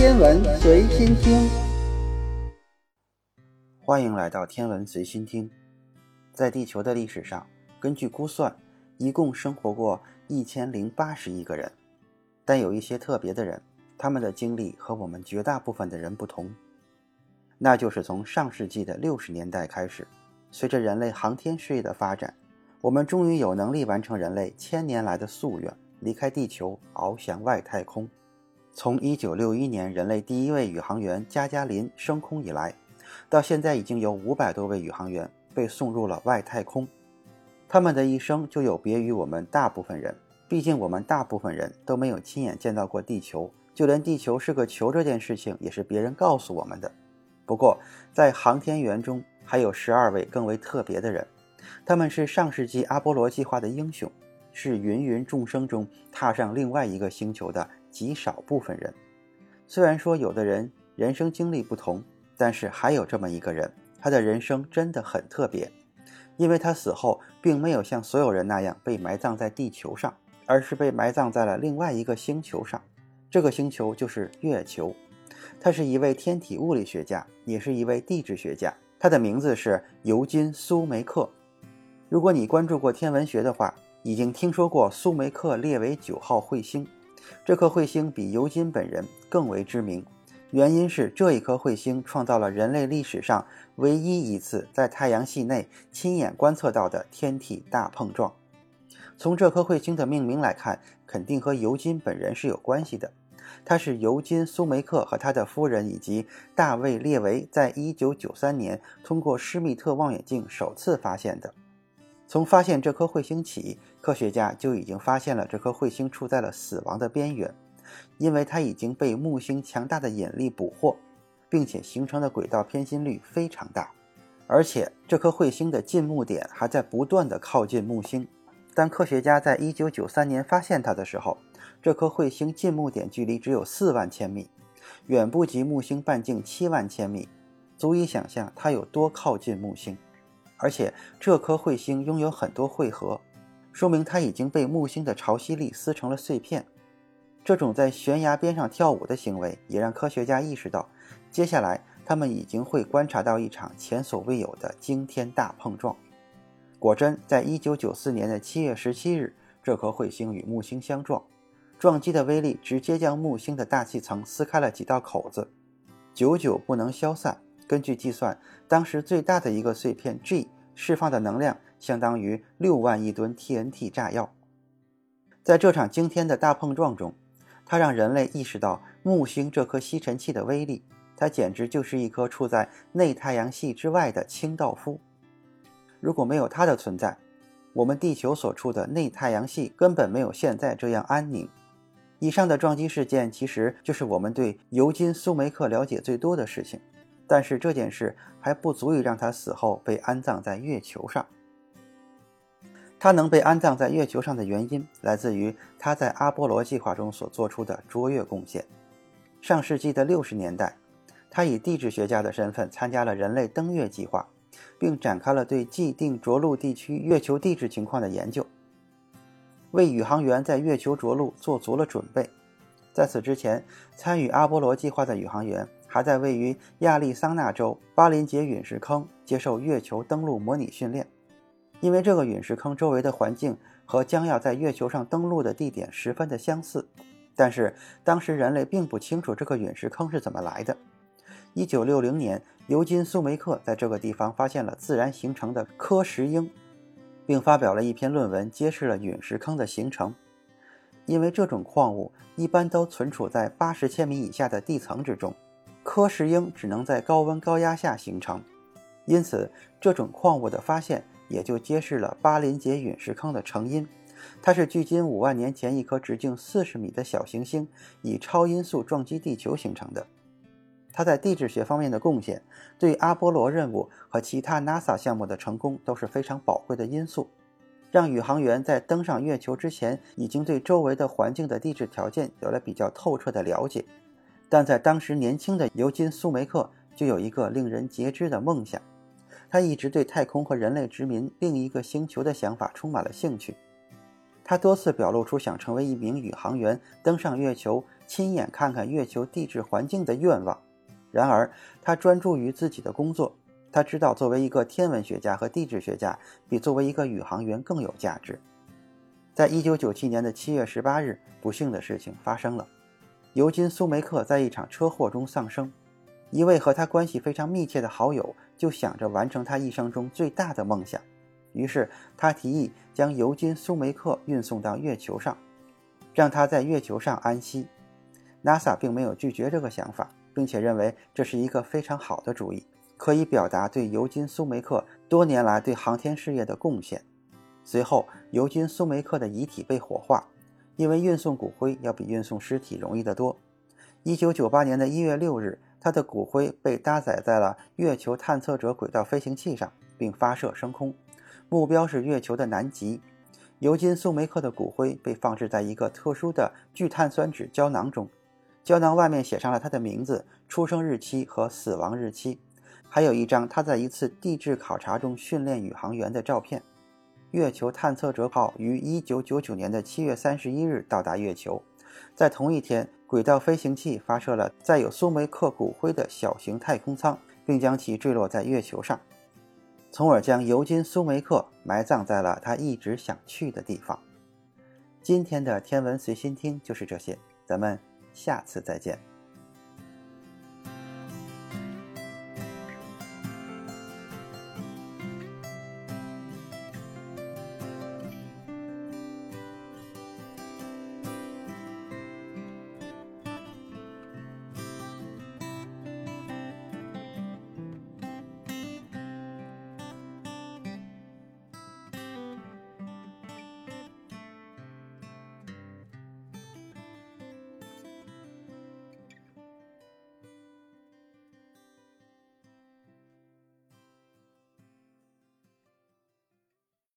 天文随心听，欢迎来到天文随心听。在地球的历史上，根据估算，一共生活过一千零八十亿个人。但有一些特别的人，他们的经历和我们绝大部分的人不同。那就是从上世纪的六十年代开始，随着人类航天事业的发展，我们终于有能力完成人类千年来的夙愿，离开地球，翱翔外太空。从1961年人类第一位宇航员加加林升空以来，到现在已经有五百多位宇航员被送入了外太空。他们的一生就有别于我们大部分人，毕竟我们大部分人都没有亲眼见到过地球，就连地球是个球这件事情也是别人告诉我们的。不过，在航天员中还有十二位更为特别的人，他们是上世纪阿波罗计划的英雄，是芸芸众生中踏上另外一个星球的。极少部分人，虽然说有的人人生经历不同，但是还有这么一个人，他的人生真的很特别，因为他死后并没有像所有人那样被埋葬在地球上，而是被埋葬在了另外一个星球上。这个星球就是月球。他是一位天体物理学家，也是一位地质学家。他的名字是尤金·苏梅克。如果你关注过天文学的话，已经听说过苏梅克列为九号彗星。这颗彗星比尤金本人更为知名，原因是这一颗彗星创造了人类历史上唯一一次在太阳系内亲眼观测到的天体大碰撞。从这颗彗星的命名来看，肯定和尤金本人是有关系的。它是尤金·苏梅克和他的夫人以及大卫·列维在1993年通过施密特望远镜首次发现的。从发现这颗彗星起，科学家就已经发现了这颗彗星处在了死亡的边缘，因为它已经被木星强大的引力捕获，并且形成的轨道偏心率非常大，而且这颗彗星的近木点还在不断的靠近木星。当科学家在1993年发现它的时候，这颗彗星近木点距离只有4万千米，远不及木星半径7万千米，足以想象它有多靠近木星。而且这颗彗星拥有很多汇合，说明它已经被木星的潮汐力撕成了碎片。这种在悬崖边上跳舞的行为，也让科学家意识到，接下来他们已经会观察到一场前所未有的惊天大碰撞。果真，在1994年的7月17日，这颗彗星与木星相撞，撞击的威力直接将木星的大气层撕开了几道口子，久久不能消散。根据计算，当时最大的一个碎片 G 释放的能量相当于六万亿吨 TNT 炸药。在这场惊天的大碰撞中，它让人类意识到木星这颗吸尘器的威力。它简直就是一颗处在内太阳系之外的清道夫。如果没有它的存在，我们地球所处的内太阳系根本没有现在这样安宁。以上的撞击事件其实就是我们对尤金·苏梅克了解最多的事情。但是这件事还不足以让他死后被安葬在月球上。他能被安葬在月球上的原因，来自于他在阿波罗计划中所做出的卓越贡献。上世纪的六十年代，他以地质学家的身份参加了人类登月计划，并展开了对既定着陆地区月球地质情况的研究，为宇航员在月球着陆做足了准备。在此之前，参与阿波罗计划的宇航员。还在位于亚利桑那州巴林杰陨石坑接受月球登陆模拟训练，因为这个陨石坑周围的环境和将要在月球上登陆的地点十分的相似，但是当时人类并不清楚这个陨石坑是怎么来的。一九六零年，尤金·苏梅克在这个地方发现了自然形成的柯什英，并发表了一篇论文，揭示了陨石坑的形成。因为这种矿物一般都存储在八十千米以下的地层之中。柯石英只能在高温高压下形成，因此这种矿物的发现也就揭示了巴林杰陨石坑的成因。它是距今五万年前一颗直径四十米的小行星以超音速撞击地球形成的。它在地质学方面的贡献，对阿波罗任务和其他 NASA 项目的成功都是非常宝贵的因素，让宇航员在登上月球之前，已经对周围的环境的地质条件有了比较透彻的了解。但在当时，年轻的尤金·苏梅克就有一个令人截肢的梦想，他一直对太空和人类殖民另一个星球的想法充满了兴趣。他多次表露出想成为一名宇航员，登上月球，亲眼看看月球地质环境的愿望。然而，他专注于自己的工作。他知道，作为一个天文学家和地质学家，比作为一个宇航员更有价值。在一九九七年的七月十八日，不幸的事情发生了。尤金·苏梅克在一场车祸中丧生。一位和他关系非常密切的好友就想着完成他一生中最大的梦想，于是他提议将尤金·苏梅克运送到月球上，让他在月球上安息。NASA 并没有拒绝这个想法，并且认为这是一个非常好的主意。可以表达对尤金·苏梅克多年来对航天事业的贡献。随后，尤金·苏梅克的遗体被火化，因为运送骨灰要比运送尸体容易得多。1998年的一月六日，他的骨灰被搭载在了月球探测者轨道飞行器上，并发射升空，目标是月球的南极。尤金·苏梅克的骨灰被放置在一个特殊的聚碳酸酯胶囊中，胶囊外面写上了他的名字、出生日期和死亡日期。还有一张他在一次地质考察中训练宇航员的照片。月球探测者号于1999年的7月31日到达月球，在同一天，轨道飞行器发射了载有苏梅克骨灰的小型太空舱，并将其坠落在月球上，从而将尤金·苏梅克埋葬在了他一直想去的地方。今天的天文随心听就是这些，咱们下次再见。